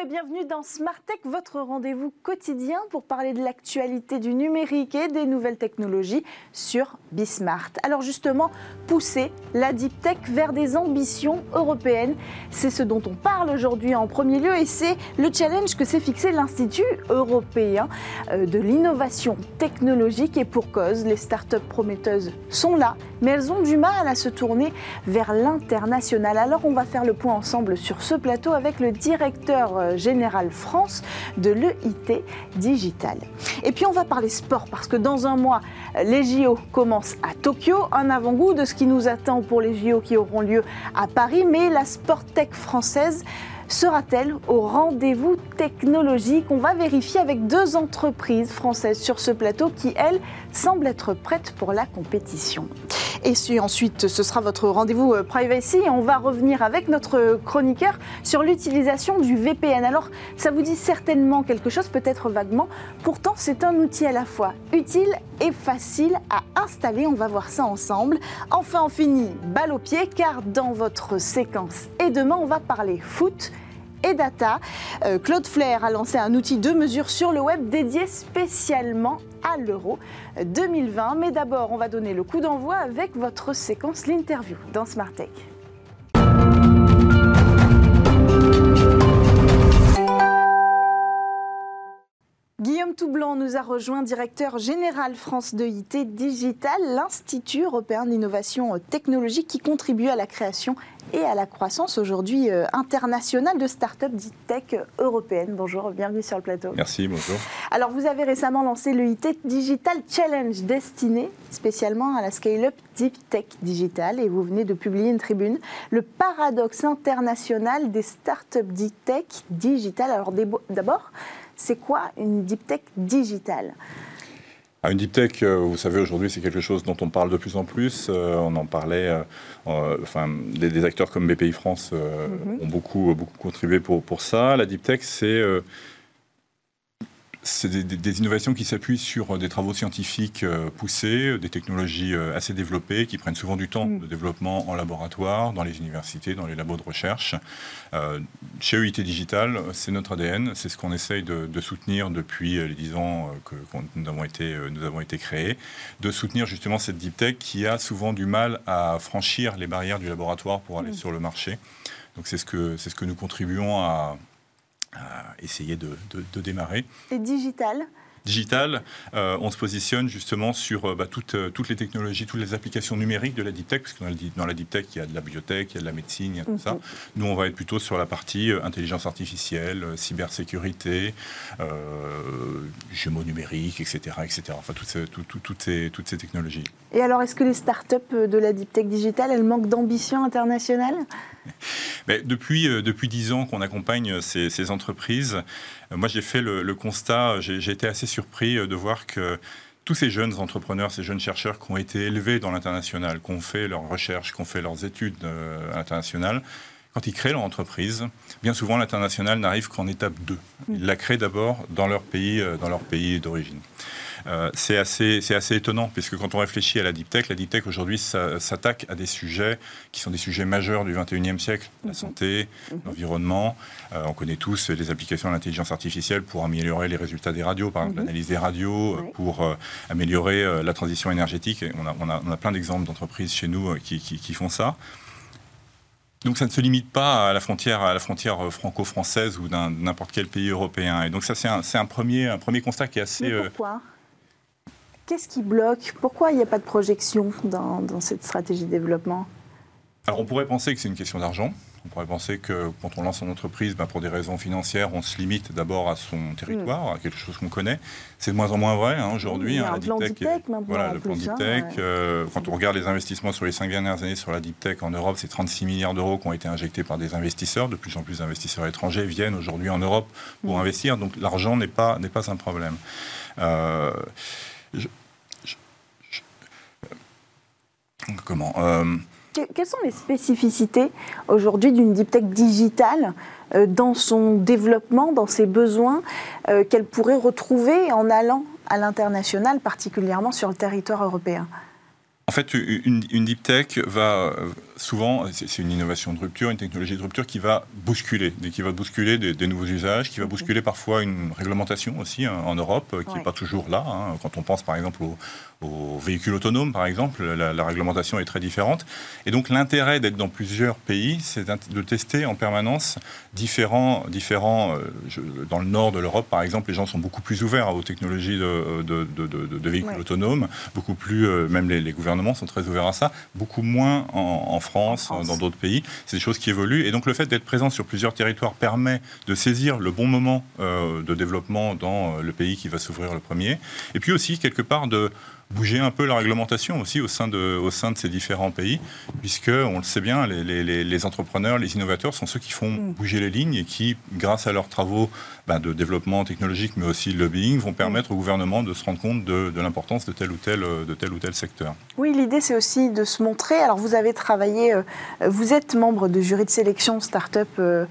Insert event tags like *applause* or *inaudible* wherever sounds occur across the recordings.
Et bienvenue dans Smart Tech, votre rendez-vous quotidien pour parler de l'actualité du numérique et des nouvelles technologies sur Bismart. Alors justement, pousser la deep tech vers des ambitions européennes, c'est ce dont on parle aujourd'hui en premier lieu et c'est le challenge que s'est fixé l'Institut européen euh, de l'innovation technologique et pour cause, les startups prometteuses sont là, mais elles ont du mal à se tourner vers l'international. Alors on va faire le point ensemble sur ce plateau avec le directeur euh, général France de l'EIT Digital. Et puis on va parler sport parce que dans un mois, les JO commencent à Tokyo, un avant-goût de ce qui nous attend pour les JO qui auront lieu à Paris, mais la Sporttech française sera-t-elle au rendez-vous technologique? On va vérifier avec deux entreprises françaises sur ce plateau qui, elles, semblent être prêtes pour la compétition. Et ensuite, ce sera votre rendez-vous euh, privacy. on va revenir avec notre chroniqueur sur l'utilisation du VPN. Alors, ça vous dit certainement quelque chose, peut-être vaguement. Pourtant, c'est un outil à la fois utile et facile à installer. On va voir ça ensemble. Enfin, on finit balle au pied, car dans votre séquence et demain, on va parler foot et data. Euh, Claude Flair a lancé un outil de mesure sur le web dédié spécialement à l'euro 2020. Mais d'abord, on va donner le coup d'envoi avec votre séquence l'interview dans Smart Tech. Guillaume Toublanc nous a rejoint, directeur général France de IT Digital, l'Institut européen d'innovation technologique qui contribue à la création et à la croissance aujourd'hui euh, internationale de start-up dites tech européennes. Bonjour, bienvenue sur le plateau. Merci, bonjour. Alors, vous avez récemment lancé le IT Digital Challenge destiné spécialement à la scale-up Deep Tech Digital et vous venez de publier une tribune, le paradoxe international des start-up Deep Tech Digital. Alors, d'abord, c'est quoi une Deep Tech Digital une deep tech, euh, vous savez, aujourd'hui, c'est quelque chose dont on parle de plus en plus. Euh, on en parlait, euh, enfin, des, acteurs comme BPI France mm-hmm. ont beaucoup, beaucoup contribué pour, pour ça. La deep tech, c'est c'est des, innovations qui s'appuient sur euh, des travaux scientifiques euh, poussés, euh, des technologies assez développées, qui prennent souvent du temps mm. de développement en laboratoire, dans les universités, dans les labos de recherche. chez EIT Digital, c'est notre ADN, c'est ce qu'on essaye de, soutenir depuis les 10 ans que, nous, avons été, nous avons été créés, de soutenir justement cette deep tech qui a souvent du mal à franchir les barrières du laboratoire pour aller mm. sur le marché. Donc c'est ce, que, ce que nous contribuons à, essayer de, démarrer. Et digital euh, on se positionne justement sur euh, bah, toutes, euh, toutes, les technologies, toutes les applications numériques de la deep tech, parce que dans la deep tech, il y a de la biotech, il y a de la médecine, il y a tout ça. Mhm. Nous, on va être plutôt sur la partie intelligence artificielle, cybersécurité, jumeaux numériques, etc., etc. Enfin, toutes ces, toutes, ces, toutes ces technologies. Et alors, est-ce que les startups de la deep tech digitale, elles manquent d'ambition internationale? *laughs* Mais depuis, euh, depuis 10 ans qu'on accompagne ces, ces entreprises, moi j'ai fait le, constat, j'ai été assez surpris euh, de voir que tous ces jeunes entrepreneurs, ces jeunes chercheurs qui ont été élevés dans l'international, qui ont fait leurs recherches, qui ont fait leurs études internationales, quand ils créent leur entreprise, bien souvent l'international n'arrive qu'en étape 2. Ils la créent d'abord dans leur pays, dans leur pays d'origine. Euh, c'est assez, assez étonnant, puisque quand on réfléchit à la deep tech, la deep tech aujourd'hui s'attaque à des sujets qui sont des sujets majeurs du 21e siècle, la mhm. santé, mhm. l'environnement. Euh, on connaît tous les applications de l'intelligence artificielle pour améliorer les résultats des radios, par exemple mhm. l'analyse des radios, euh, pour améliorer la transition énergétique. on, a, on, a, plein d'exemples d'entreprises chez nous qui, qui, font ça. Donc ça ne se limite pas à la frontière, à la frontière franco-française ou d'un n'importe quel pays européen. Et donc ça, c'est un, un, premier, un premier constat qui est assez... Mais pourquoi? Qu'est-ce qui bloque? Pourquoi il n'y a pas de projection dans, cette stratégie de développement? Alors on pourrait penser que c'est une question d'argent. On pourrait penser que quand on lance une entreprise, ben, pour des raisons financières, on se limite d'abord à son territoire, à quelque chose qu'on connaît. C'est de moins en moins vrai hein, aujourd'hui. Hein, la deep tech, voilà, le plan deep tech. Euh, quand on regarde les investissements sur les cinq dernières années sur la deep tech en Europe, c'est 36 milliards d'euros qui ont été injectés par des investisseurs. De plus en plus d'investisseurs étrangers viennent aujourd'hui en Europe pour investir. Donc l'argent n'est pas, pas un problème. Euh, comment euh, Quelles sont les spécificités aujourd'hui d'une deep tech digitale euh, dans son développement, dans ses besoins, euh, qu'elle pourrait retrouver en allant à l'international, particulièrement sur le territoire européen? En fait, une, deep tech va souvent, c'est une innovation de rupture, une technologie de rupture qui va bousculer, qui va bousculer des, nouveaux usages, qui va bousculer parfois une réglementation aussi hein, en Europe, qui n'est pas toujours là. Hein. Quand on pense par exemple au, aux véhicules autonomes, par exemple, la, réglementation est très différente. Et donc l'intérêt d'être dans plusieurs pays, c'est de tester en permanence différents... différents euh, dans le nord de l'Europe, par exemple, les gens sont beaucoup plus ouverts aux technologies de, de, véhicules autonomes, beaucoup plus, euh, même les, gouvernements sont très ouverts à ça, beaucoup moins en, France, dans d'autres pays. C'est des choses qui évoluent. Et donc le fait d'être présent sur plusieurs territoires permet de saisir le bon moment euh, de développement dans le pays qui va s'ouvrir le premier. Et puis aussi, quelque part, de bouger un peu la réglementation aussi au sein de, au sein de ces différents pays, puisque, on le sait bien, les, les, les entrepreneurs, les innovateurs sont ceux qui font mm. bouger les lignes et qui, grâce à leurs travaux ben, de développement technologique, mais aussi de lobbying, vont permettre au gouvernement de se rendre compte de, de l'importance de tel ou tel, de tel ou tel secteur. Oui, l'idée c'est aussi de se montrer. Alors vous avez travaillé, euh, vous êtes membre de jury de sélection start-up. Euh,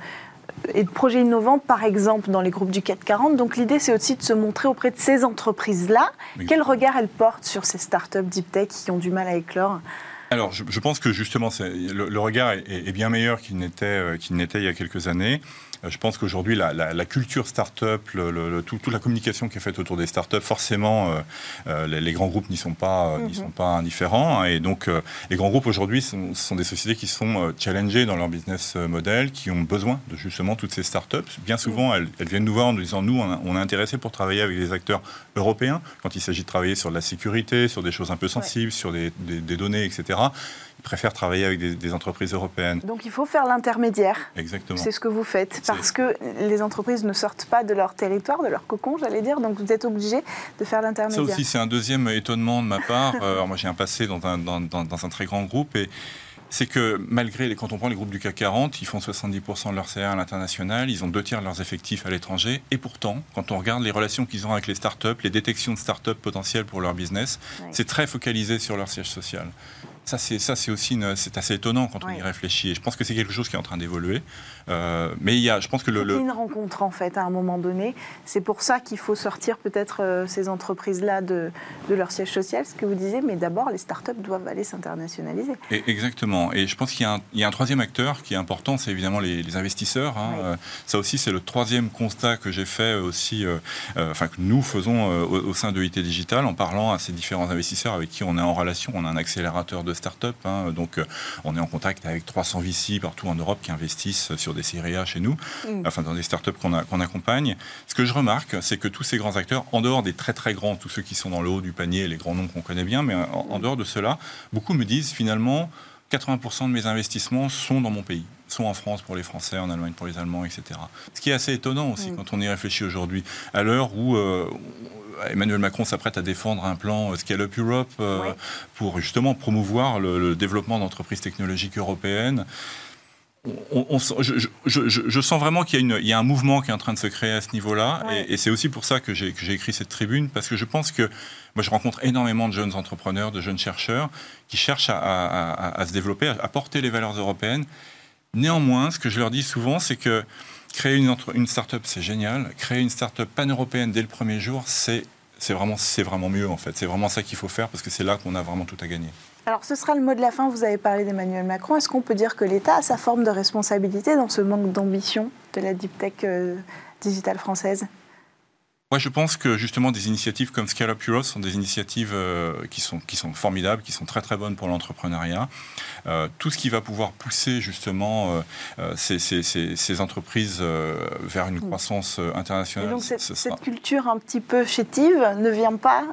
et de projets innovants, par exemple, dans les groupes du 440. Donc l'idée, c'est aussi de se montrer auprès de ces entreprises-là. Quel regard elles portent sur ces startups deep tech qui ont du mal à éclore? Alors, je, pense que justement, le, le, regard est, est bien meilleur qu'il n'était euh, qu'il n'était il y a quelques années. Euh, je pense qu'aujourd'hui, la, culture start-up, le, toute la communication qui est faite autour des start-up, forcément, euh, euh, les, grands groupes n'y sont, pas, mhm. sont pas indifférents. Hein. et donc, les grands groupes aujourd'hui sont, sont, des sociétés qui sont challengées dans leur business model, qui ont besoin de justement toutes ces start-up. Bien souvent, elles, viennent nous voir en nous disant nous, on, est intéressé pour travailler avec des acteurs européens quand il s'agit de travailler sur de la sécurité, sur des choses un peu sensibles, sur des, des données, etc préfèrent travailler avec des, entreprises européennes. Donc il faut faire l'intermédiaire. Exactement. C'est ce que vous faites, parce que les entreprises ne sortent pas de leur territoire, de leur cocon, j'allais dire, donc vous êtes obligé de faire l'intermédiaire. Ça aussi, c'est un deuxième étonnement de ma part. Euh, moi, j'ai un passé dans un, dans, dans un très grand groupe et c'est que malgré, quand on prend les groupes du CAC 40, ils font 70% de leur CA à l'international, ils ont deux tiers de leurs effectifs à l'étranger, et pourtant, quand on regarde les relations qu'ils ont avec les startups, les détections de startups potentielles pour leur business, c'est très focalisé sur leur siège social. Ça, c'est ça, c'est aussi c'est assez étonnant quand on y réfléchit. Et je pense que c'est quelque chose qui est en train d'évoluer. Euh, mais il y a, je pense que le, le... une rencontre en fait à un moment donné. C'est pour ça qu'il faut sortir peut-être euh, ces entreprises-là de, de, leur siège social, ce que vous disiez. Mais d'abord, les startups doivent aller s'internationaliser. exactement. Et je pense qu'il y, y, a un troisième acteur qui est important, c'est évidemment les, investisseurs. Hein. Euh, ça aussi, c'est le troisième constat que j'ai fait aussi, enfin que nous faisons au, sein de IT Digital en parlant à ces différents investisseurs avec qui on est en relation. On a un accélérateur de start-up. Hein, donc, euh, on est en contact avec 300 VC partout en Europe qui investissent sur des séries A chez nous, mm. enfin dans des start-up qu'on accompagne. Ce que je remarque, c'est que tous ces grands acteurs, en dehors des très très grands, tous ceux qui sont dans le haut du panier, les grands noms qu'on connaît bien, mais en, dehors de cela, beaucoup me disent finalement 80% de mes investissements sont dans mon pays, sont en France pour les Français, en Allemagne pour les Allemands, etc. Ce qui est assez étonnant aussi mm. quand on y réfléchit aujourd'hui, à l'heure où euh, Emmanuel Macron s'apprête à défendre un plan euh, Scale Up Europe euh, pour justement promouvoir le, développement d'entreprises technologiques européennes. On, je, sens vraiment qu'il y, a un mouvement qui est en train de se créer à ce niveau-là. Et, c'est aussi pour ça que j'ai écrit cette tribune, parce que je pense que moi, je rencontre énormément de jeunes entrepreneurs, de jeunes chercheurs qui cherchent à, se développer, à, porter les valeurs européennes. Néanmoins, ce que je leur dis souvent, c'est que Créer une, une start-up, c'est génial. Créer une start-up pan-européenne dès le premier jour, c'est vraiment, vraiment mieux en fait. C'est vraiment ça qu'il faut faire parce que c'est là qu'on a vraiment tout à gagner. Alors ce sera le mot de la fin, vous avez parlé d'Emmanuel Macron. Est-ce qu'on peut dire que l'État a sa forme de responsabilité dans ce manque d'ambition de la deep tech euh, digitale française? Moi, je pense que justement des initiatives comme Scale Up Europe sont des initiatives euh, qui, sont, qui sont formidables, qui sont très très bonnes pour l'entrepreneuriat. Euh, tout ce qui va pouvoir pousser justement euh, ces, ces, ces, entreprises vers une mm. croissance internationale. Et donc cette, culture un petit peu chétive ne vient pas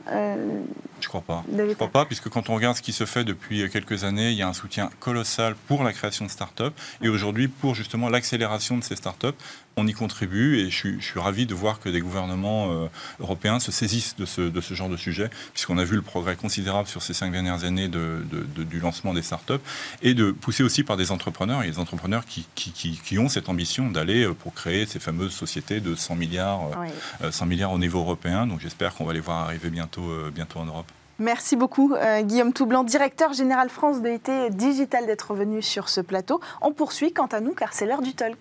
Je crois pas. Je crois pas, puisque quand on regarde ce qui se fait depuis quelques années, il y a un soutien colossal pour la création de start-up et aujourd'hui pour justement l'accélération de ces start-up on y contribue et je suis, ravi de voir que des gouvernements euh, européens se saisissent de ce, de ce genre de sujet, puisqu'on a vu le progrès considérable sur ces cinq dernières années de, du lancement des startups, et de pousser aussi par des entrepreneurs, et des entrepreneurs qui, qui, ont cette ambition d'aller euh, pour créer ces fameuses sociétés de 100 milliards, 100 euh, milliards au niveau européen. Donc j'espère qu'on va les voir arriver bientôt, bientôt en Europe. Merci beaucoup, Guillaume Toublanc, directeur général France de IT Digital, d'être venu sur ce plateau. On poursuit quant à nous, car c'est l'heure du talk.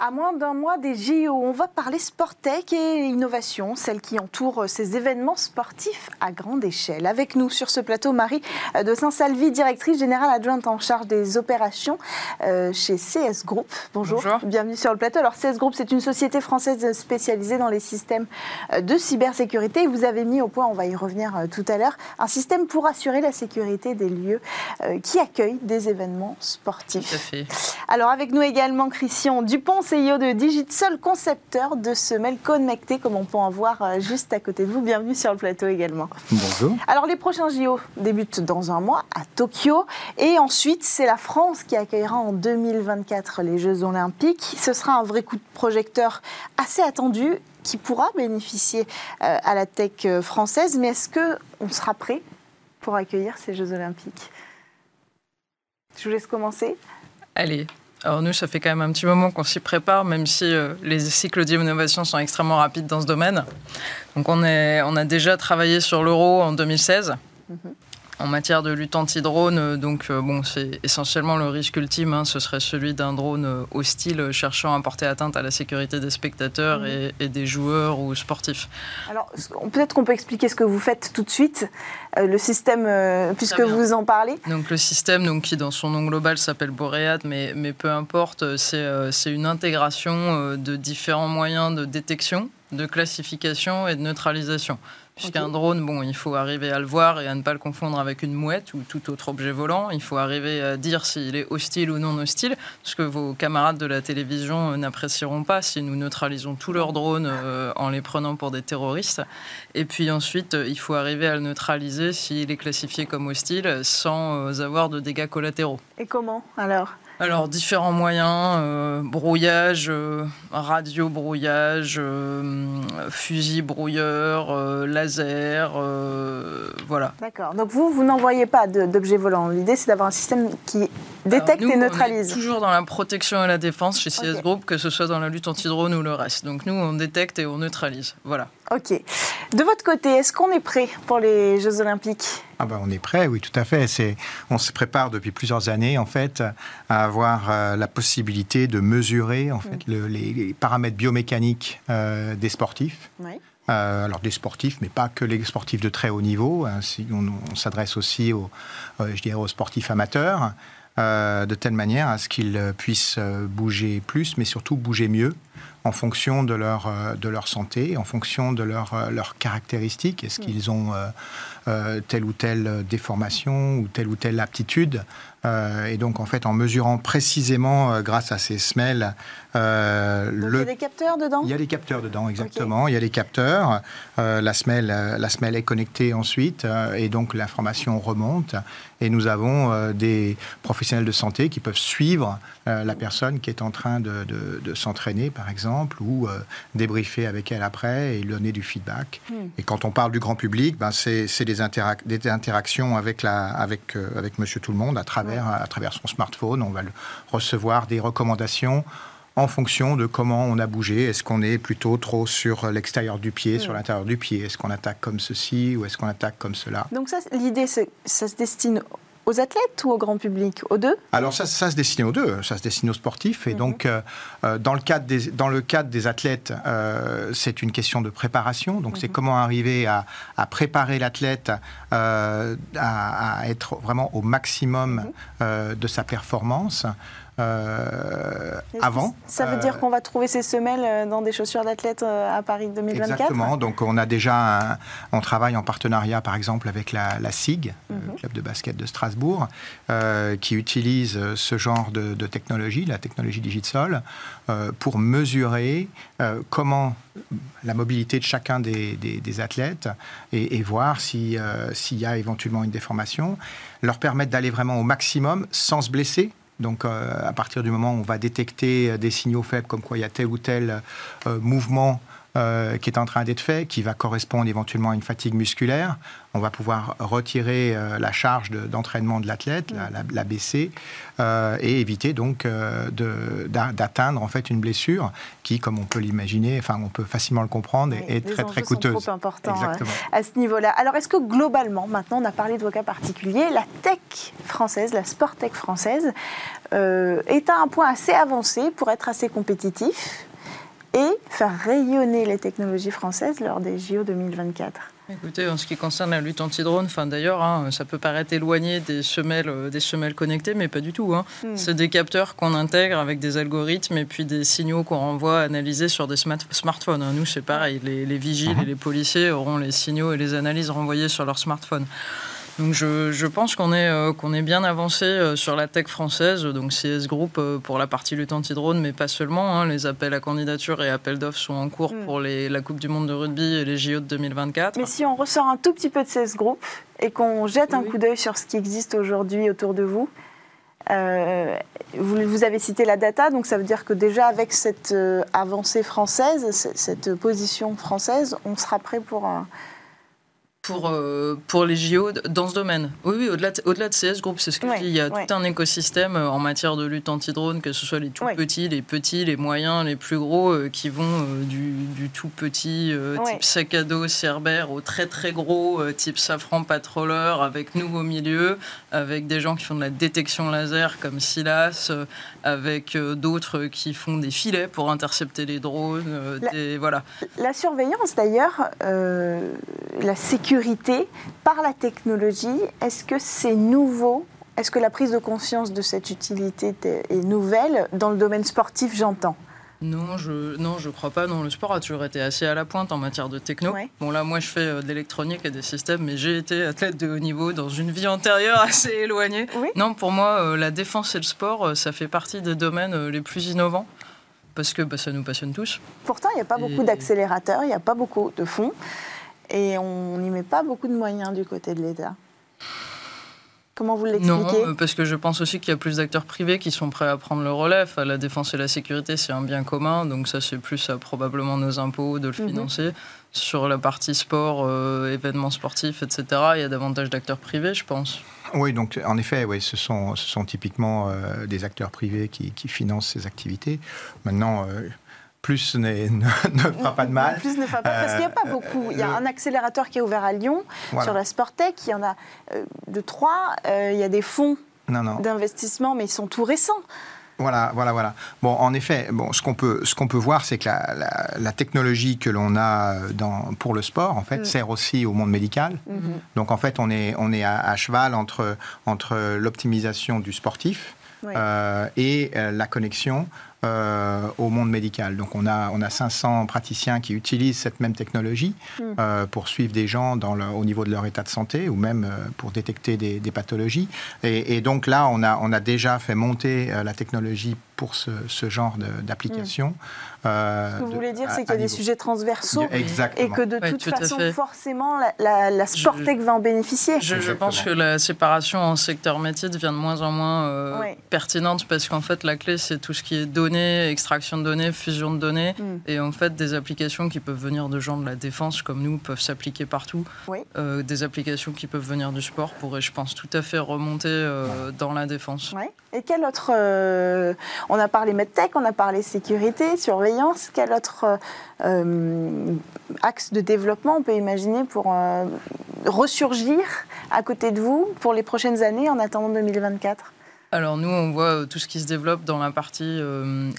À moins d'un mois des JO, on va parler Sportec et innovation, celle qui entoure ces événements sportifs à grande échelle. Avec nous sur ce plateau, Marie de Saint-Salvi, directrice générale adjointe en charge des opérations euh, chez CS Group. Bonjour. Bonjour. Bienvenue sur le plateau. Alors CS Group, c'est une société française spécialisée dans les systèmes euh, de cybersécurité. Vous avez mis au point, on va y revenir euh, tout à l'heure, un système pour assurer la sécurité des lieux qui accueillent des événements sportifs. Tout à fait. Alors avec nous également Christian Dupont, CEO de Digitsol, concepteur de semelles connectées, comme on peut en voir euh, juste à côté de vous. Bienvenue sur le plateau également. Bonjour. Alors, les prochains JO débutent dans un mois à Tokyo. Et ensuite, c'est la France qui accueillera en 2024 les Jeux Olympiques. Ce sera un vrai coup de projecteur assez attendu qui pourra bénéficier euh, à la tech euh, française. Mais est-ce qu'on sera prêt pour accueillir ces Jeux Olympiques? Je vous laisse commencer. Allez, alors nous, ça fait quand même un petit moment qu'on s'y prépare, même si euh, les cycles d'innovation sont extrêmement rapides dans ce domaine. Donc on, est, on a déjà travaillé sur l'euro en 2016 en matière de lutte anti-drone, euh, donc euh, bon, c'est essentiellement le risque ultime, hein, ce serait celui d'un drone euh, hostile cherchant à porter atteinte à la sécurité des spectateurs mhm. et, des joueurs ou sportifs. Alors peut-être qu'on peut expliquer ce que vous faites tout de suite, le système, puisque vous en parlez. Donc le système, donc, qui dans son nom global s'appelle Boread, mais, mais peu importe, c'est une intégration de différents moyens de détection, de classification et de neutralisation. Puisqu'un drone, bon, il faut arriver à le voir et à ne pas le confondre avec une mouette ou tout autre objet volant. Il faut arriver à dire s'il est hostile ou non hostile, ce que vos camarades de la télévision euh, n'apprécieront pas si nous neutralisons tous leurs drones euh, en les prenant pour des terroristes. Et puis ensuite, euh, il faut arriver à le neutraliser s'il est classifié comme hostile sans avoir de dégâts collatéraux. Et comment alors? Alors, différents moyens, euh, brouillage, euh, radio brouillage, euh, fusil brouilleur, laser, voilà. D'accord. Donc vous, vous n'envoyez pas d'objets volants. L'idée, c'est d'avoir un système qui détecte et neutralise. On est toujours dans la protection et la défense chez CS Group, que ce soit dans la lutte anti-drone ou le reste. Donc nous, on détecte et on neutralise. Voilà. Ok. De votre côté, est-ce qu'on est prêt pour les Jeux Olympiques? Ah ben, on est prêt, oui, tout à fait. C'est, on se prépare depuis plusieurs années, en fait, à avoir euh, la possibilité de mesurer, en fait, les, paramètres biomécaniques euh, des sportifs. Euh, alors des sportifs, mais pas que les sportifs de très haut niveau. Hein, si on, s'adresse aussi aux, je dirais, aux sportifs amateurs, de telle manière à ce qu'ils puissent bouger plus, mais surtout bouger mieux en fonction de leur, de leur santé, en fonction de leurs leur caractéristiques. Est-ce qu'ils ont euh, telle ou telle déformation ou telle ou telle aptitude. Euh, et donc, en fait, en mesurant précisément, euh, grâce à ces semelles, le... il y a des capteurs dedans? Il y a des capteurs dedans, exactement. Il y a des capteurs. la, semelle, la semelle est connectée ensuite, et donc l'information remonte. Et nous avons des professionnels de santé qui peuvent suivre la personne qui est en train de, s'entraîner, par exemple, ou débriefer avec elle après et lui donner du feedback. Hmm. Et quand on parle du grand public, ben c'est des des, interactions avec, la, avec, euh, avec Monsieur Tout le Monde à travers, à travers son smartphone. On va recevoir des recommandations en fonction de comment on a bougé. Est-ce qu'on est plutôt trop sur l'extérieur du pied, sur l'intérieur du pied? Est-ce qu'on attaque comme ceci ou est-ce qu'on attaque comme cela? Donc ça, l'idée, ça se destine aux athlètes ou au grand public Aux deux? Alors ça, ça se destine aux deux, ça se destine aux sportifs. Et mhm. donc, euh, euh, dans, le cadre des, dans le cadre des athlètes, euh, c'est une question de préparation. Donc c'est mhm. comment arriver à, préparer l'athlète à, être vraiment au maximum mhm. de sa performance. Euh, avant. Ça veut dire euh, qu'on va trouver ces semelles euh, dans des chaussures d'athlète à Paris 2024 Exactement. Donc on a déjà, on travaille en partenariat par exemple avec la, SIG, le mhm. club de basket de Strasbourg, qui utilise ce genre de, technologie, la technologie Digitsol, pour mesurer comment la mobilité de chacun des, athlètes et, voir s'il y a éventuellement une déformation, leur permettre d'aller vraiment au maximum sans se blesser donc, euh, à partir du moment où on va détecter des signaux faibles, comme quoi il y a tel ou tel euh, mouvement euh, qui est en train d'être fait, qui va correspondre éventuellement à une fatigue musculaire. On va pouvoir retirer euh, la charge d'entraînement de, l'athlète, la, la, baisser, euh, et éviter donc d'atteindre en fait une blessure qui, comme on peut l'imaginer, enfin on peut facilement le comprendre, est très très coûteuse. Sont trop important à ce niveau-là. Alors est-ce que globalement, maintenant on a parlé de vos cas particuliers, la tech française, la sport tech française, est à un point assez avancé pour être assez compétitif? Et faire rayonner les technologies françaises lors des JO 2024 Écoutez, en ce qui concerne la lutte anti-drone, enfin d'ailleurs, hein, ça peut paraître éloigné des semelles, euh, des semelles connectées, mais pas du tout. Hein. Hmm. C'est des capteurs qu'on intègre avec des algorithmes et puis des signaux qu'on renvoie analysés sur des smartphones. Hein. Nous, c'est pareil, les, les vigiles et uh-huh. les policiers auront les signaux et les analyses renvoyées sur leur smartphone. Donc je, pense qu'on est, euh, qu'on est bien avancé euh, sur la tech française, donc CS Group euh, pour la partie lutte anti-drone, mais pas seulement. Hein. les appels à candidature et appels d'offres sont en cours mm. pour les, la Coupe du Monde de rugby et les JO de 2024. Mais si on ressort un tout petit peu de CS Group et qu'on jette un coup d'œil sur ce qui existe aujourd'hui autour de vous, vous, avez cité la data, donc ça veut dire que déjà avec cette avancée française, cette position française, on sera prêt pour un pour, euh, pour les JO dans ce domaine. Oui, oui au-delà de, au de CS Group, c'est ce que je dis. Il y a tout un écosystème euh, en matière de lutte anti-drone, que ce soit les tout petits, les petits, les moyens, les plus gros, euh, qui vont du, du, tout petit type sac à dos Cerbère au très très gros type Safran Patroller, avec nous au milieu, avec des gens qui font de la détection laser comme Silas, avec d'autres qui font des filets pour intercepter les drones. La, voilà. la surveillance d'ailleurs, la sécurité par la technologie, est-ce que c'est nouveau? Est-ce que la prise de conscience de cette utilité est nouvelle? Dans le domaine sportif, j'entends non, je non, je crois pas. Non, le sport a toujours été assez à la pointe en matière de techno. Bon là, moi, je fais euh, de l'électronique et des systèmes, mais j'ai été athlète de haut niveau dans une vie antérieure *laughs* assez éloignée. Non, pour moi, euh, la défense et le sport, euh, ça fait partie des domaines les plus innovants parce que bah, ça nous passionne tous. Pourtant, il n'y a pas beaucoup d'accélérateurs, il n'y a pas beaucoup de fonds et on n'y met pas beaucoup de moyens du côté de l'État. Comment vous l'expliquez? Non, parce que je pense aussi qu'il y a plus d'acteurs privés qui sont prêts à prendre le relais. la défense et la sécurité, c'est un bien commun, donc ça, c'est plus à probablement nos impôts de le mhm. financer. Sur la partie sport, euh, événements sportifs, etc., il y a davantage d'acteurs privés, je pense. Oui, donc en effet, oui, ce, sont, ce sont typiquement euh, des acteurs privés qui, financent ces activités. Maintenant, euh, plus *laughs* ne, fera pas de mal. Plus ne fera pas, parce qu'il n'y a pas euh, beaucoup. Il y a un accélérateur qui est ouvert à Lyon sur la Sportec. Il y en a euh, de trois. Euh, il y a des fonds d'investissement, mais ils sont tout récents. Voilà, voilà, voilà. Bon, en effet, bon, ce qu'on peut, ce qu'on peut voir, c'est que la, technologie que l'on a dans, pour le sport, en fait, mm. sert aussi au monde médical. Mm-hmm. Donc, en fait, on est, on est à, cheval entre, entre l'optimisation du sportif et la connexion euh, au monde médical. Donc on a, on a 500 praticiens qui utilisent cette même technologie hmm. euh, pour suivre des gens dans le, au niveau de leur état de santé ou même euh, pour détecter des, pathologies. Et, et, donc là, on a, on a déjà fait monter la technologie pour ce, ce genre d'application. Euh, ce que vous voulez dire, c'est qu'il y a des sujets transversaux et que de toute façon, forcément, la, la, Sportec va en bénéficier. Je, pense que la séparation en secteur métier devient de moins en moins euh, pertinente parce qu'en fait, la clé, c'est tout ce qui est données, extraction de données, fusion de données. Hmm. Et en fait, des applications qui peuvent venir de gens de la défense comme nous peuvent s'appliquer partout. Euh, des applications qui peuvent venir du sport pourraient, je pense, tout à fait remonter dans la défense. Et quel autre. on a parlé medtech, on a parlé sécurité, surveillance quel autre euh, euh, axe de développement on peut imaginer pour euh, ressurgir à côté de vous pour les prochaines années en attendant 2024 alors nous, on voit tout ce qui se développe dans la partie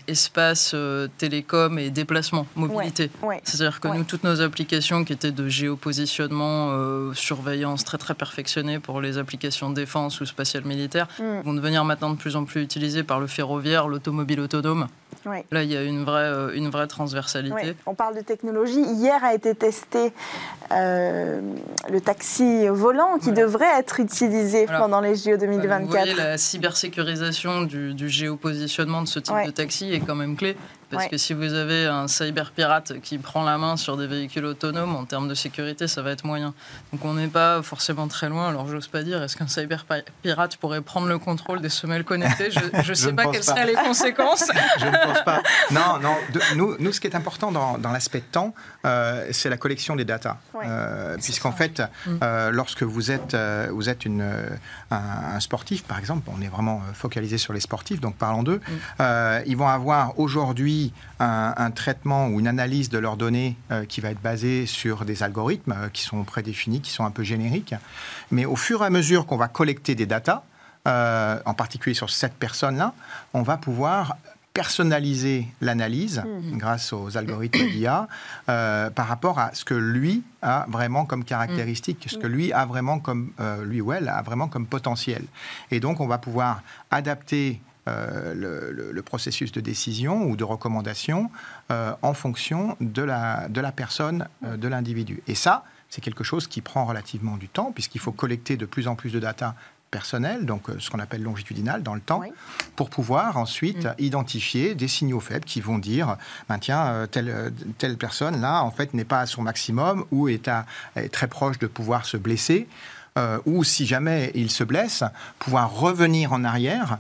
espace, télécom et déplacement, mobilité. C'est-à-dire que nous, toutes nos applications qui étaient de géopositionnement, surveillance très très perfectionnées pour les applications défense ou spatiales militaires, mm. vont devenir maintenant de plus en plus utilisées par le ferroviaire, l'automobile autonome. Là, il y a une vraie, euh, une vraie transversalité. On parle de technologie. Hier a été testé euh, le taxi volant qui devrait être utilisé pendant les JO 2024. Vous voyez, la cybersécurisation du, du géopositionnement de ce type de taxi est quand même clé Parce Ouais. que si vous avez un cyber pirate qui prend la main sur des véhicules autonomes, en termes de sécurité, ça va être moyen. Donc on n'est pas forcément très loin. Alors j'ose pas dire, est-ce qu'un cyber pi- pirate pourrait prendre le contrôle des semelles connectées? *laughs* Je ne sais pas quelles pas. seraient les conséquences. *laughs* Je ne pense pas. *laughs* Non, non. de- nous, nous, ce qui est important dans, dans l'aspect temps, euh, c'est la collection des datas. Ouais. Euh, Puisqu'en fait, Mm. euh, lorsque vous êtes, euh, vous êtes une, un, un sportif, par exemple, on est vraiment focalisé sur les sportifs, donc parlons d'eux, Mm. euh, ils vont avoir aujourd'hui un, un traitement ou une analyse de leurs données euh, qui va être basée sur des algorithmes euh, qui sont prédéfinis, qui sont un peu génériques. Mais au fur et à mesure qu'on va collecter des datas, euh, en particulier sur cette personne-là, on va pouvoir personnaliser l'analyse Mhm. grâce aux algorithmes d'IA euh, par rapport à ce que lui a vraiment comme caractéristique, ce que lui a vraiment comme euh, lui ou elle a vraiment comme potentiel. Et donc on va pouvoir adapter euh, le, le- le processus de décision ou de recommandation euh, en fonction de la, de la personne, euh, de l'individu. Et ça, c'est quelque chose qui prend relativement du temps, puisqu'il faut collecter de plus en plus de data personnelles, donc ce qu'on appelle longitudinal dans le temps, Oui. pour pouvoir ensuite Mm. identifier des signaux faibles qui vont dire, ben tiens, telle, telle personne là, en fait, n'est pas à son maximum ou est, à- est très proche de pouvoir se blesser, euh, ou si jamais il se blesse, pouvoir revenir en arrière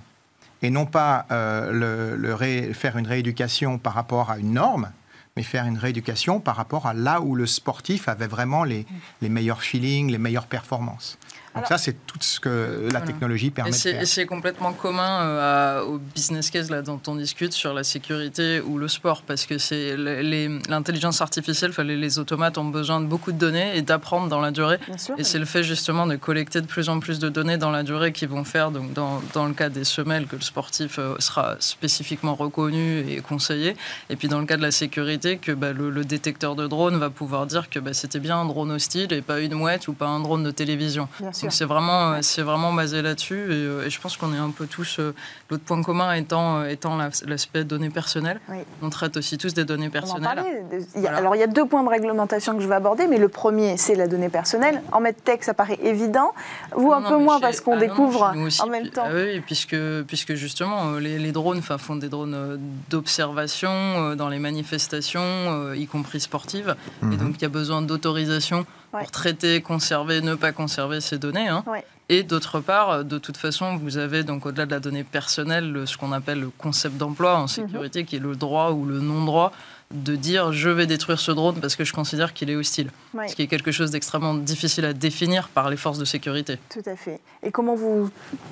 et non pas euh, faire une rééducation par rapport à une norme, mais faire une rééducation par rapport à là où le sportif avait vraiment les meilleurs feelings, les meilleures performances. Donc Alors- ça, c'est tout ce que la Voilà. technologie permet Et de c'est faire. et c'est complètement commun euh, à- au business case là, dont on discute sur la sécurité ou le sport, parce que c'est l'intelligence artificielle, les, les automates ont besoin de beaucoup de données et d'apprendre dans la durée. Sûr. Et c'est le fait justement de collecter de plus en plus de données dans la durée qui vont faire, donc dans, dans le cas des semelles, que le sportif euh, sera spécifiquement reconnu et conseillé. Et puis dans le cas de la sécurité, que bah, le, le détecteur de drone va pouvoir dire que bah, c'était bien un drone hostile et pas une mouette ou pas un drone de télévision. Bien sûr. C'est vraiment, euh, c'est vraiment basé là-dessus. Et, euh, et je pense qu'on est un peu tous. euh, L'autre point commun étant, étant la- l'aspect données personnelles. Oui. On traite aussi tous des données On en personnelles. parlait. Il y a- Voilà. Alors, il y a deux points de réglementation que je vais aborder, mais le premier, c'est la donnée personnelle. En medtech, ça paraît évident. Vous, un Non, peu moins, parce qu'on ah non, découvre aussi. en même temps. Ah oui, puisque, puisque justement, les, les drones font des drones d'observation dans les manifestations, y compris sportives. Et Mhm. donc, il y a besoin d'autorisation Ouais. pour traiter, conserver, ne pas conserver ces données. hein. Ouais. Et d'autre part, euh, de toute façon, vous avez donc au-delà de la donnée personnelle, le- ce qu'on appelle le concept d'emploi Mhm. en sécurité, qui est le droit ou le non-droit de dire je vais détruire ce drone parce que je considère qu'il est hostile. Ouais. Ce qui est quelque chose d'extrêmement difficile à définir par les forces de sécurité. Tout à fait. Et comment vous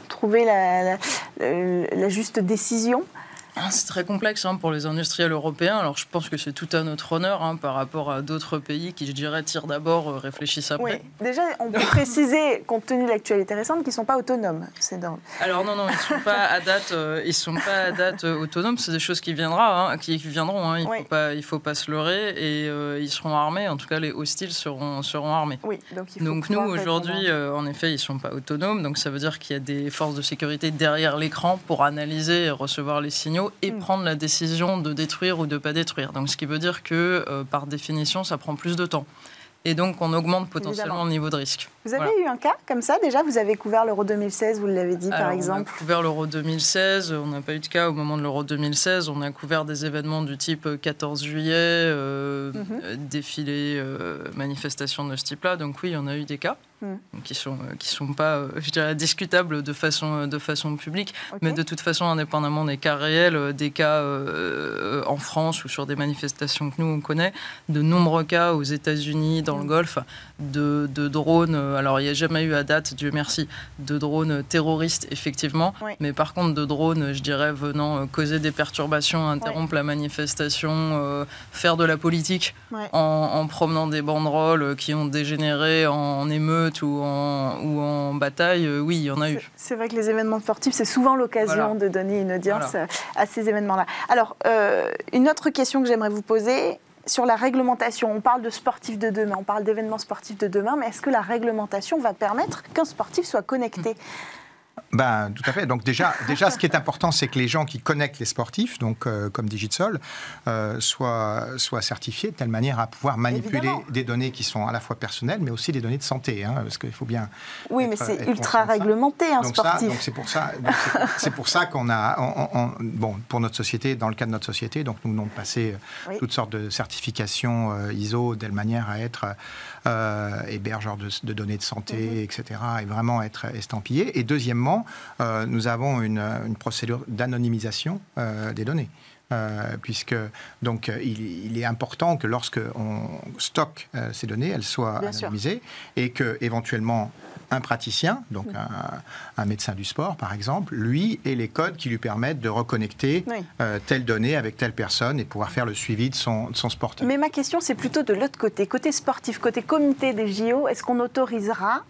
trouvez la, la- la- la juste décision C'est très complexe hein, pour les industriels européens. Alors je pense que c'est tout à notre honneur hein, par rapport à d'autres pays qui, je dirais, tirent d'abord, euh, réfléchissent après. Oui. Déjà, on peut préciser, compte tenu de l'actualité récente, qu'ils ne sont pas autonomes. C'est dans... Alors non, non, ils sont pas à date, euh, ils sont pas à date euh, autonomes. C'est des choses qui viendra, hein, qui viendront. Il Oui. faut pas, il faut pas se leurrer et ils seront armés. En tout cas, les hostiles seront seront armés. Oui, donc il faut Donc nous, aujourd'hui, en effet, ils sont pas autonomes. Donc ça veut dire qu'il y a des forces de sécurité derrière l'écran pour analyser et recevoir les signaux et Mm. prendre la décision de détruire ou de pas détruire. Donc ce qui veut dire que, euh, par définition, ça prend plus de temps. Et donc on augmente potentiellement Évidemment. le niveau de risque. Vous avez Voilà. eu un cas comme ça déjà? Vous avez couvert l'Euro 2016, vous l'avez dit par exemple. On a couvert l'Euro 2016, on n'a pas eu de cas au moment de l'Euro 2016. On a couvert des événements du type 14 juillet, euh, Mhm. euh, défilé, euh, manifestation de ce type-là. Donc oui, en a eu des cas qui sont euh, qui sont pas, euh, je dirais, discutables de façon euh, de façon publique. Mais de toute façon, indépendamment des cas réels, des cas euh, en France ou sur des manifestations que nous on connaît, de nombreux cas aux États-Unis, dans le Mm. Golfe, de, de drones. Alors il n'y a jamais eu à date, Dieu merci, de drones terroristes effectivement, Oui. mais par contre de drones, je dirais, venant causer des perturbations, interrompre la manifestation, euh, faire de la politique en, en promenant des banderoles qui ont dégénéré en ou en, ou en bataille, euh, oui, il y en a eu. C'est- vrai que les événements sportifs, c'est souvent l'occasion Voilà. de donner une audience Voilà. euh, à ces événements-là. Alors, euh, une autre question que j'aimerais vous poser sur la réglementation. On parle de sportifs de demain, on parle d'événements sportifs de demain, mais est-ce que la réglementation va permettre qu'un sportif soit connecté? Ben, tout à fait. Donc déjà, déjà, ce qui est important, c'est que les gens qui connectent les sportifs, donc euh, comme Digitsol, euh, soient, soient certifiés de telle manière à pouvoir manipuler Évidemment. des données qui sont à la fois personnelles, mais aussi des données de santé, hein, parce qu'il faut bien. Oui, mais c'est ultra ça. réglementé, un donc ça, sportif. donc c'est pour ça, c'est- pour ça qu'on a, on- on- on- bon, pour notre société, dans le cas de notre société, donc nous venons de passer euh, Oui. toutes sortes de certifications euh, ISO de telle manière à être hébergeur de, de données de santé, Mhm. etc., et vraiment être estampillé. Et deuxièmement, euh, nous avons une, une procédure d'anonymisation euh, des données. Euh, puisque donc il, il est important que lorsque on stocke euh, ces données, elles soient Bien sûr. anonymisées et que éventuellement un praticien, donc un, un médecin du sport par exemple, lui ait les codes qui lui permettent de reconnecter Oui. euh, telle donnée avec telle personne et pouvoir faire le suivi de son, de son sportif. Mais ma question, c'est plutôt de l'autre côté. Côté sportif, côté comité des JO, est-ce qu'on autorisera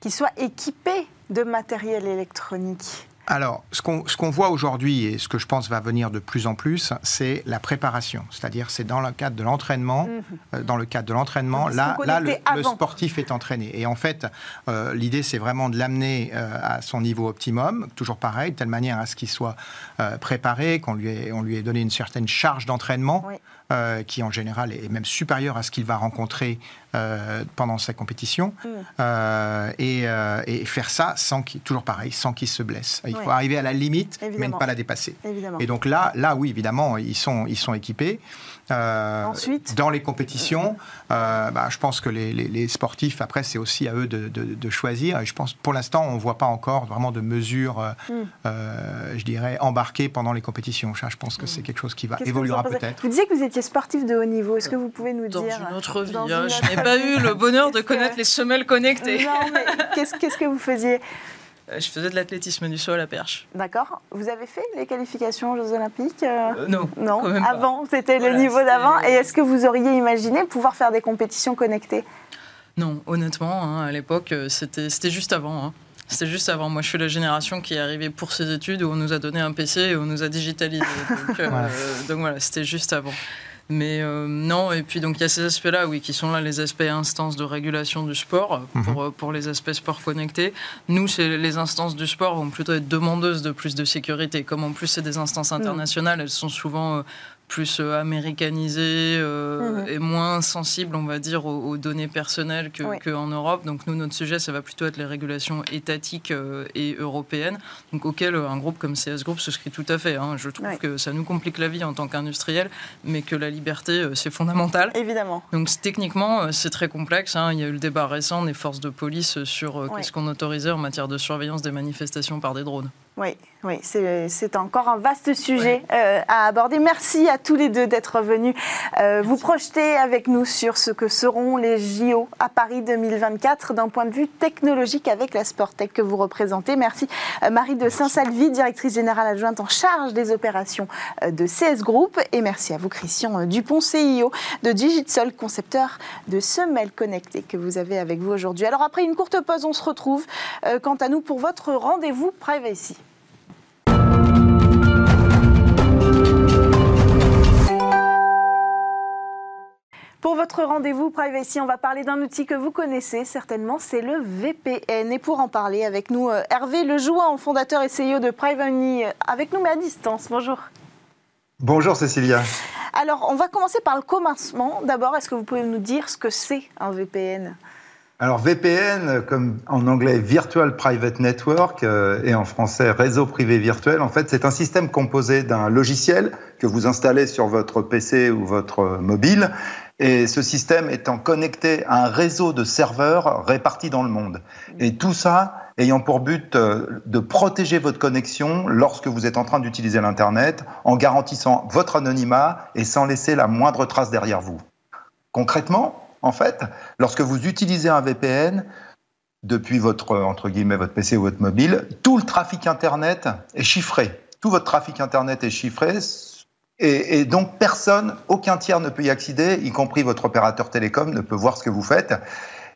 qu'ils soient équipés de matériel électronique Alors, ce qu'on voit aujourd'hui et ce que je pense va venir de plus en plus, c'est la préparation. C'est-à-dire, c'est dans le cadre de l'entraînement. Mhm. euh, Dans le cadre de l'entraînement, là, là le, sportif est entraîné. Et en fait, euh, l'idée, c'est vraiment de l'amener euh, à son niveau optimum, toujours pareil, de telle manière à ce qu'il soit préparé, qu'on lui, ait- on lui ait donné une certaine charge d'entraînement, Oui. Euh, qui en général est même supérieure à ce qu'il va rencontrer euh, pendant sa compétition. Mm. Euh, et, et faire ça sans qu'il, toujours pareil, sans qu'il se blesse. Il faut arriver à la limite, mais ne pas la dépasser. Évidemment. Et donc là, là, oui, évidemment, ils sont, ils sont équipés. Ensuite dans les compétitions, bah, je pense que les, les- les sportifs, après, c'est aussi à eux de, de- de choisir. Et je pense, pour l'instant, on ne voit pas encore vraiment de mesures, Mm. je dirais, embarquées pendant les compétitions. Je pense que c'est quelque chose qui va Qu'est-ce évoluera peut-être. Vous disiez que vous étiez sportif de haut niveau. Est-ce que vous pouvez nous Dans dire une autre vie, dans hein, une je n'ai pas eu le bonheur de que- connaître les semelles connectées. Non, mais qu'est-ce qu'est-ce que vous faisiez Euh, Je faisais de l'athlétisme du saut à la perche. D'accord. Vous avez fait les qualifications aux Jeux Olympiques euh, Euh, non, Non, quand même pas. avant, c'était Voilà, le niveau c'était- d'avant. Et est-ce que vous auriez imaginé pouvoir faire des compétitions connectées? Non, honnêtement, hein, à l'époque, c'était c'était juste avant. hein. C'était juste avant. Moi, je suis la génération qui est arrivée pour ses études où on nous a donné un PC et on nous a digitalisé. *laughs* Donc, euh, Voilà. donc voilà, c'était juste avant. Mais euh, non, et puis donc il y a ces aspects-là, oui, qui sont là les aspects instances de régulation du sport pour, euh, pour les aspects sport connectés. Nous, c'est les instances du sport vont plutôt être demandeuses de plus de sécurité. Comme en plus c'est des instances internationales, elles sont souvent euh, plus euh, américanisées euh, Mhm. et moins sensibles, on va dire, aux, aux données personnelles Oui. qu'en Europe. Donc nous, notre sujet, ça va plutôt être les régulations étatiques euh, et européennes, donc auxquelles un groupe comme CS Group souscrit tout à fait. hein. Je trouve Oui. que ça nous complique la vie en tant qu'industriel, mais que la liberté, euh, c'est fondamental. Évidemment. Donc techniquement, c'est très complexe. hein. Il y a eu le débat récent des forces de police sur qu'est-ce qu'on autorisait en matière de surveillance des manifestations par des drones. Oui, oui c'est encore un vaste sujet euh, à aborder. Merci à tous les deux d'être venus euh, vous projeter avec nous sur ce que seront les JO à Paris 2024 d'un point de vue technologique avec la Sportec que vous représentez. Merci euh, Marie de Saint-Salvi, directrice générale adjointe en charge des opérations de CS Group. Et merci à vous Christian Dupont, CIO de Digitsol, concepteur de semelles connectées que vous avez avec vous aujourd'hui. Alors après une courte pause, on se retrouve quant à nous pour votre rendez-vous privacy. Pour votre rendez-vous privacy, on va parler d'un outil que vous connaissez certainement, c'est le VPN. Et pour en parler avec nous, euh, Hervé Lejouan, fondateur et CEO de Privany, euh, avec nous mais à distance. Bonjour. Bonjour Cécilia. Alors, on va commencer par le commencement. D'abord, est-ce que vous pouvez nous dire ce que c'est un VPN Alors VPN, comme en anglais Virtual Private Network euh, et en français réseau privé virtuel, en fait c'est un système composé d'un logiciel que vous installez sur votre PC ou votre mobile et ce système étant connecté à un réseau de serveurs répartis dans le monde. Et tout ça ayant pour but euh, de protéger votre connexion lorsque vous êtes en train d'utiliser l'Internet en garantissant votre anonymat et sans laisser la moindre trace derrière vous. Concrètement, en fait, lorsque vous utilisez un VPN, depuis votre, entre guillemets, votre PC ou votre mobile, tout le trafic Internet est chiffré. Tout votre trafic Internet est chiffré. Et, donc, personne, aucun tiers ne peut y accéder, y compris votre opérateur télécom ne peut voir ce que vous faites.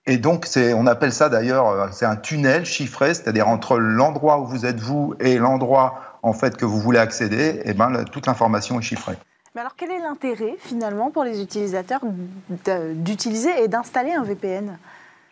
Et donc, on appelle ça d'ailleurs, c'est un tunnel chiffré, c'est-à-dire entre l'endroit où vous êtes vous et l'endroit en fait que vous voulez accéder, et ben, le- toute l'information est chiffrée. Mais alors, quel est l'intérêt finalement pour les utilisateurs d'utiliser et d'installer un VPN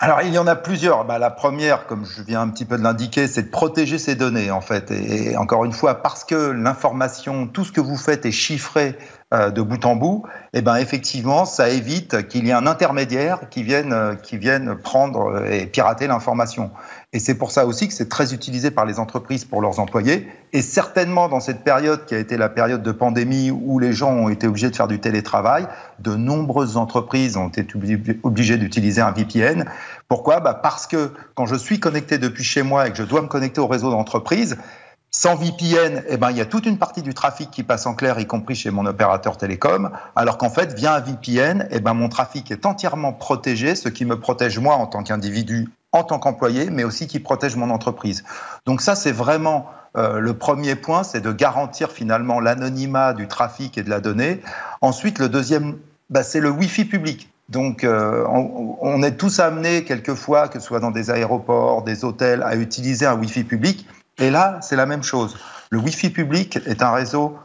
alors, il y en a plusieurs. Bah, la première, comme je viens un petit peu de l'indiquer, c'est de protéger ces données, en fait. Et, encore une fois, parce que l'information, tout ce que vous faites est chiffré de bout en bout, eh ben, effectivement, ça évite qu'il y ait un intermédiaire qui vienne, euh, qui vienne prendre et pirater l'information. Et c'est pour ça aussi que c'est très utilisé par les entreprises pour leurs employés. Et certainement dans cette période qui a été la période de pandémie où les gens ont été obligés de faire du télétravail, de nombreuses entreprises ont été obligées d'utiliser un VPN. Pourquoi? Bah Parce que quand je suis connecté depuis chez moi et que je dois me connecter au réseau d'entreprise, sans VPN, eh ben, il y a toute une partie du trafic qui passe en clair, y compris chez mon opérateur télécom, alors qu'en fait, via un VPN, eh ben, mon trafic est entièrement protégé, ce qui me protège moi en tant qu'individu en tant qu'employé, mais aussi qui protège mon entreprise. Donc ça, c'est vraiment euh, le premier point, c'est de garantir finalement l'anonymat du trafic et de la donnée. Ensuite, le deuxième, bah, c'est le Wi-Fi public. Donc, euh, on, on, est tous amenés, quelquefois, que ce soit dans des aéroports, des hôtels, à utiliser un Wi-Fi public. Et là, c'est la même chose. Le Wi-Fi public est un réseau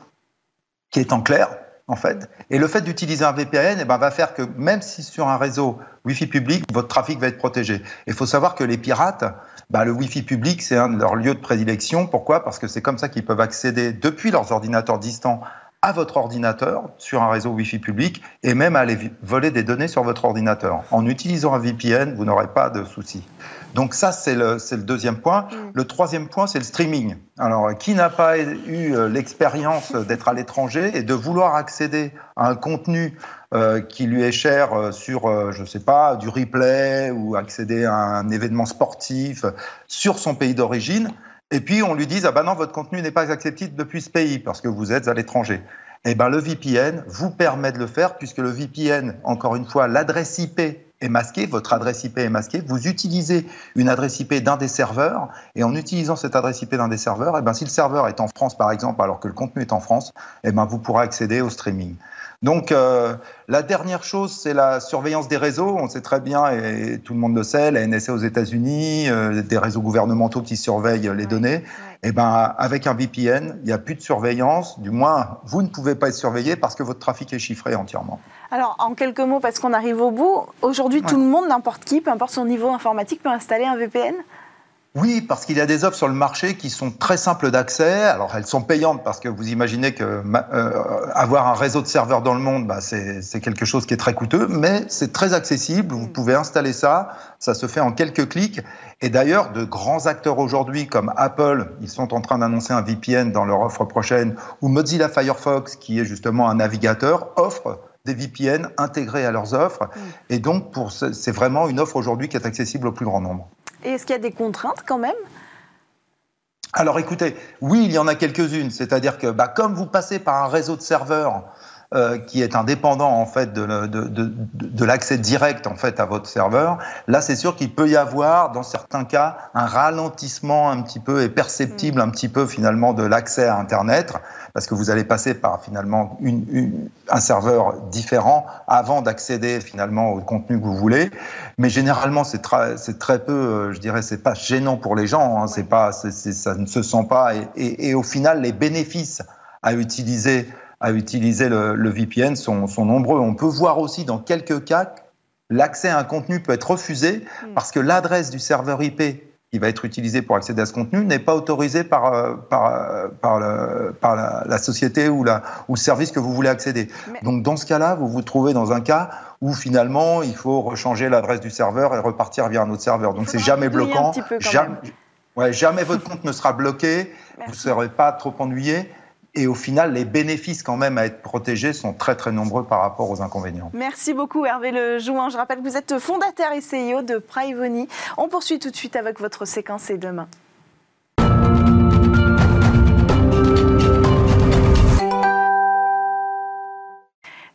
qui est en clair, en fait. Et le fait d'utiliser un VPN eh ben, va faire que même si sur un réseau Wi-Fi public, votre trafic va être protégé. Il faut savoir que les pirates, bah, le Wi-Fi public, c'est un de leurs lieux de prédilection. Pourquoi? Parce que c'est comme ça qu'ils peuvent accéder depuis leurs ordinateurs distants à votre ordinateur sur un réseau Wi-Fi public et même aller voler des données sur votre ordinateur. En utilisant un VPN, vous n'aurez pas de soucis. Donc ça, c'est le, le, deuxième point. Mm. Le troisième point, c'est le streaming. Alors, qui n'a pas eu euh, l'expérience *laughs* d'être à l'étranger et de vouloir accéder à un contenu euh, qui lui est cher euh, sur, euh, je ne sais pas, du replay ou accéder à un événement sportif sur son pays d'origine et puis on lui dit ah ben non votre contenu n'est pas accepté depuis ce pays parce que vous êtes à l'étranger. Eh ben le VPN vous permet de le faire puisque le VPN, encore une fois, l'adresse IP est masquée, votre adresse IP est masquée. Vous utilisez une adresse IP d'un des serveurs et en utilisant cette adresse IP d'un des serveurs, eh ben si le serveur est en France par exemple alors que le contenu est en France, eh ben vous pourrez accéder au streaming. Donc euh, la dernière chose, c'est la surveillance des réseaux. On sait très bien, et tout le monde le sait, la NSA aux États-Unis, euh, des réseaux gouvernementaux qui surveillent les données. Et eh ben avec un VPN, il n'y a plus de surveillance. Du moins, vous ne pouvez pas être surveillé parce que votre trafic est chiffré entièrement. Alors, en quelques mots, parce qu'on arrive au bout, aujourd'hui, tout le monde, n'importe qui, peu importe son niveau informatique, peut installer un VPN oui, parce qu'il y a des offres sur le marché qui sont très simples d'accès. Alors elles sont payantes parce que vous imaginez que euh, avoir un réseau de serveurs dans le monde, bah, c'est quelque chose qui est très coûteux, mais c'est très accessible. Vous pouvez installer ça, ça se fait en quelques clics. Et d'ailleurs, de grands acteurs aujourd'hui comme Apple, ils sont en train d'annoncer un VPN dans leur offre prochaine, ou Mozilla Firefox, qui est justement un navigateur, offre des VPN intégrés à leurs offres. Et donc, c'est vraiment une offre aujourd'hui qui est accessible au plus grand nombre. Et est-ce qu'il y a des contraintes quand même? Alors écoutez, oui, il y en a quelques-unes. C'est-à-dire que bah, comme vous passez par un réseau de serveurs euh, qui est indépendant en fait de, de, de, de l'accès direct en fait à votre serveur. Là, c'est sûr qu'il peut y avoir, dans certains cas, un ralentissement un petit peu et perceptible un petit peu finalement de l'accès à Internet, parce que vous allez passer par finalement une, une, un serveur différent avant d'accéder finalement au contenu que vous voulez. Mais généralement, c'est très, peu, euh, je dirais, c'est pas gênant pour les gens. Hein, c'est pas, ça ne se sent pas. Et, et, et au final, les bénéfices à utiliser à utiliser le, VPN sont, nombreux. On peut voir aussi dans quelques cas l'accès à un contenu peut être refusé hmm. parce que l'adresse du serveur IP qui va être utilisé pour accéder à ce contenu n'est pas autorisée par, euh, par, euh, par, le, par la, société ou, la, ou le service que vous voulez accéder. Donc dans ce cas-là, vous vous trouvez dans un cas où finalement il faut rechanger l'adresse du serveur et repartir via un autre serveur. Donc c'est jamais bloquant. Jamais, ouais, jamais votre compte ne sera bloqué. Vous ne serez pas trop ennuyé. Et au final, les bénéfices quand même à être protégés sont très très nombreux par rapport aux inconvénients. Merci beaucoup Hervé Le Jouin. Je rappelle que vous êtes fondateur et CEO de Privoni. On poursuit tout de suite avec votre séquence et demain.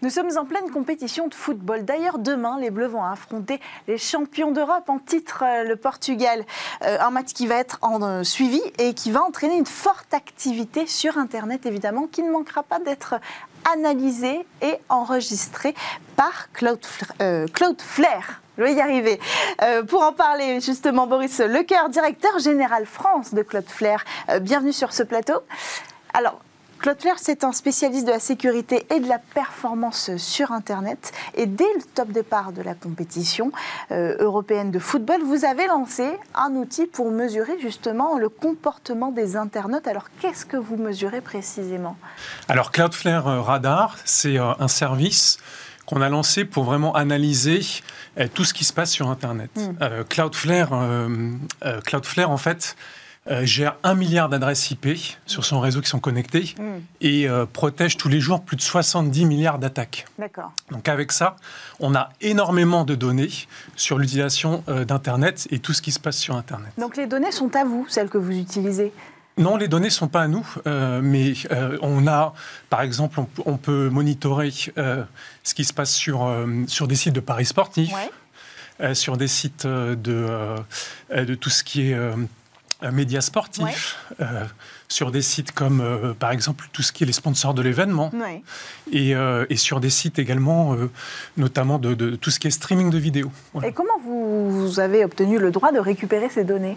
Nous sommes en pleine compétition de football. D'ailleurs, demain, les Bleus vont affronter les champions d'Europe en titre, euh, le Portugal. Euh, un match qui va être en, euh, suivi et qui va entraîner une forte activité sur Internet, évidemment, qui ne manquera pas d'être analysé et enregistré par Claude, Flair. Je vais y arriver. pour en parler, justement, Boris Lecoeur, directeur général France de Claude Flair. bienvenue sur ce plateau. Alors, Cloudflare, c'est un spécialiste de la sécurité et de la performance sur Internet. Et dès le top départ de la compétition euh, européenne de football, vous avez lancé un outil pour mesurer justement le comportement des internautes. Alors, qu'est-ce que vous mesurez précisément? Alors, Cloudflare euh, Radar, c'est euh, un service qu'on a lancé pour vraiment analyser tout ce qui se passe sur Internet. Hmm. Cloudflare, Cloudflare, en fait, euh, gère un milliard d'adresses IP sur son réseau qui sont connectées hmm. et euh, protège tous les jours plus de 70 milliards d'attaques. D'accord. Donc avec ça, on a énormément de données sur l'utilisation euh, d'Internet et tout ce qui se passe sur Internet. Donc les données sont à vous, celles que vous utilisez? Non, les données ne sont pas à nous, mais on a, par exemple, on, peut monitorer ce qui se passe sur, sur des sites de paris sportifs, sur des sites de, de tout ce qui est médias sportifs, euh, sur des sites comme, euh, par exemple, tout ce qui est les sponsors de l'événement, et, et, sur des sites également, notamment de, tout ce qui est streaming de vidéos. Et comment vous, avez obtenu le droit de récupérer ces données?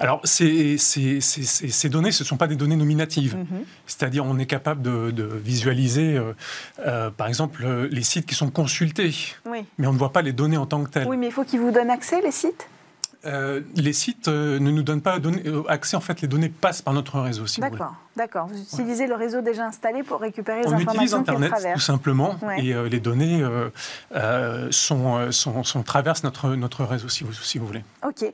Alors, ces, ces, ces, données, ce ne sont pas des données nominatives. Mhm. C'est-à-dire, on est capable de, visualiser, par exemple, les sites qui sont consultés. Mais on ne voit pas les données en tant que telles. Oui, mais il faut qu'ils vous donnent accès, les sites? Euh, les sites euh, ne nous donnent pas euh, accès. En fait, les données passent par notre réseau. Si d'accord, d'accord. Vous utilisez le réseau déjà installé pour récupérer les informations On utilise Internet tout simplement, et les données sont, sont, traversent notre, notre réseau, si vous, si vous voulez. Ok,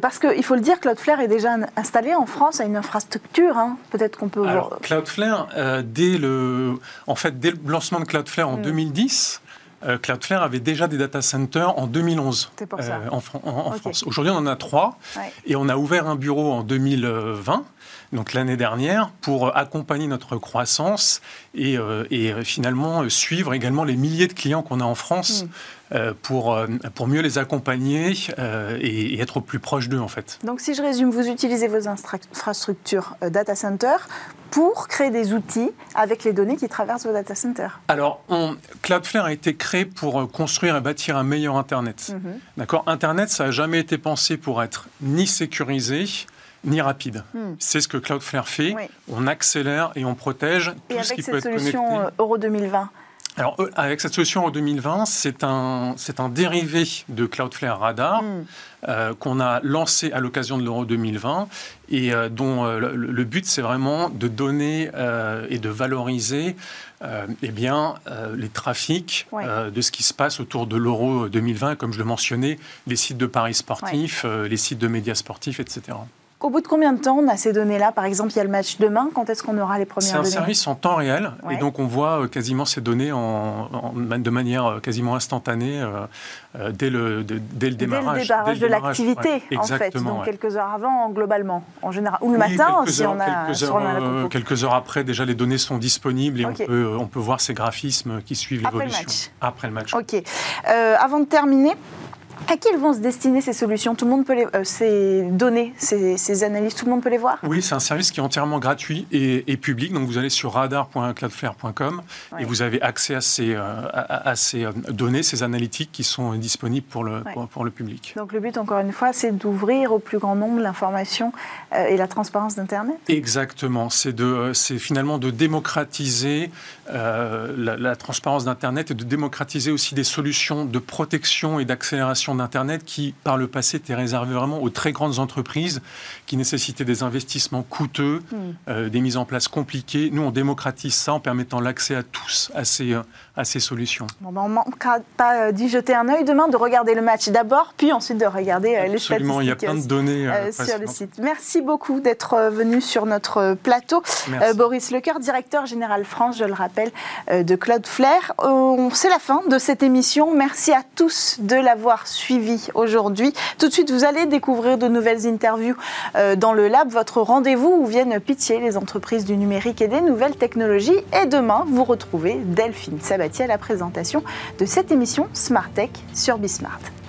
parce qu'il faut le dire, Cloudflare est déjà installé en France à une infrastructure. Hein. Peut-être qu'on peut. Alors, Cloudflare, dès le, en fait, dès le lancement de Cloudflare en 2010. Euh, Cloudflare avait déjà des data centers en 2011 euh, en, France. Aujourd'hui, on en a trois et on a ouvert un bureau en 2020 donc l'année dernière, pour accompagner notre croissance et, euh, finalement suivre également les milliers de clients qu'on a en France hmm. Pour, pour mieux les accompagner et, et, être au plus proche d'eux en fait. Donc si je résume, vous utilisez vos infrastructures data center pour créer des outils avec les données qui traversent vos data centers Alors, Cloudflare a été créé pour euh, construire et bâtir un meilleur Internet. Mhm. D'accord? Internet, ça n'a jamais été pensé pour être ni sécurisé, ni rapide. Hmm. C'est ce que Cloudflare fait. On accélère et on protège tout ce qui peut être connecté. avec cette solution Euro 2020 alors, euh, avec cette solution en 2020, c'est un, un dérivé de Cloudflare Radar hmm. euh, qu'on a lancé à l'occasion de l'Euro 2020 et euh, dont le, but, c'est vraiment de donner et de valoriser eh bien, les trafics de ce qui se passe autour de l'Euro 2020, comme je le mentionnais, les sites de paris sportifs, les sites de médias sportifs, etc. Au bout de combien de temps on a ces données-là? Par exemple, il y a le match demain. Quand est-ce qu'on aura les premières données C'est un service en temps réel. Et donc, on voit euh, quasiment ces données en, de manière euh, quasiment instantanée euh, dès, le, dès le démarrage. Dès le démarrage de l'activité, en fait. Donc, quelques heures avant, globalement, en général. Ou le matin, si on a, quelques, heures, quelques heures après, déjà, les données sont disponibles et on, peut, on peut voir ces graphismes qui suivent l'évolution. Après le match. OK. avant de terminer, à qui vont se destiner ces solutions? Tout le monde peut les, euh, ces données, ces, analyses, tout le monde peut les voir? Oui, c'est un service qui est entièrement gratuit et, public. Donc vous allez sur radar.cloudflare.com et vous avez accès à ces, euh, à, ces, euh, données, ces analytiques qui sont disponibles pour le, pour, le public. Donc le but, encore une fois, c'est d'ouvrir au plus grand nombre l'information et la transparence d'Internet? Exactement. C'est finalement de démocratiser la, la transparence d'Internet et de démocratiser aussi des solutions de protection et d'accélération d'Internet qui, par le passé, était réservé vraiment aux très grandes entreprises qui nécessitaient des investissements coûteux, hmm. euh, des mises en place compliquées. Nous, on démocratise ça en permettant l'accès à tous à ces, euh, à ces solutions. Bon, ben on ne manquera pas euh, d'y jeter un œil demain, de regarder le match d'abord, puis ensuite de regarder les statistiques. Absolument, il y a plein de données sur le site. Merci beaucoup d'être venu sur notre plateau. Boris Lecoeur, directeur général France, je le rappelle, de Cloudflare. C'est la fin de cette émission. Merci à tous de l'avoir suivi suivi aujourd'hui. Tout de suite, vous allez découvrir de nouvelles interviews euh, dans le lab, votre rendez-vous où viennent pitcher les entreprises du numérique et des nouvelles technologies. Et demain, vous retrouvez Delphine Sabatier à la présentation de cette émission Smart Tech sur Bismart.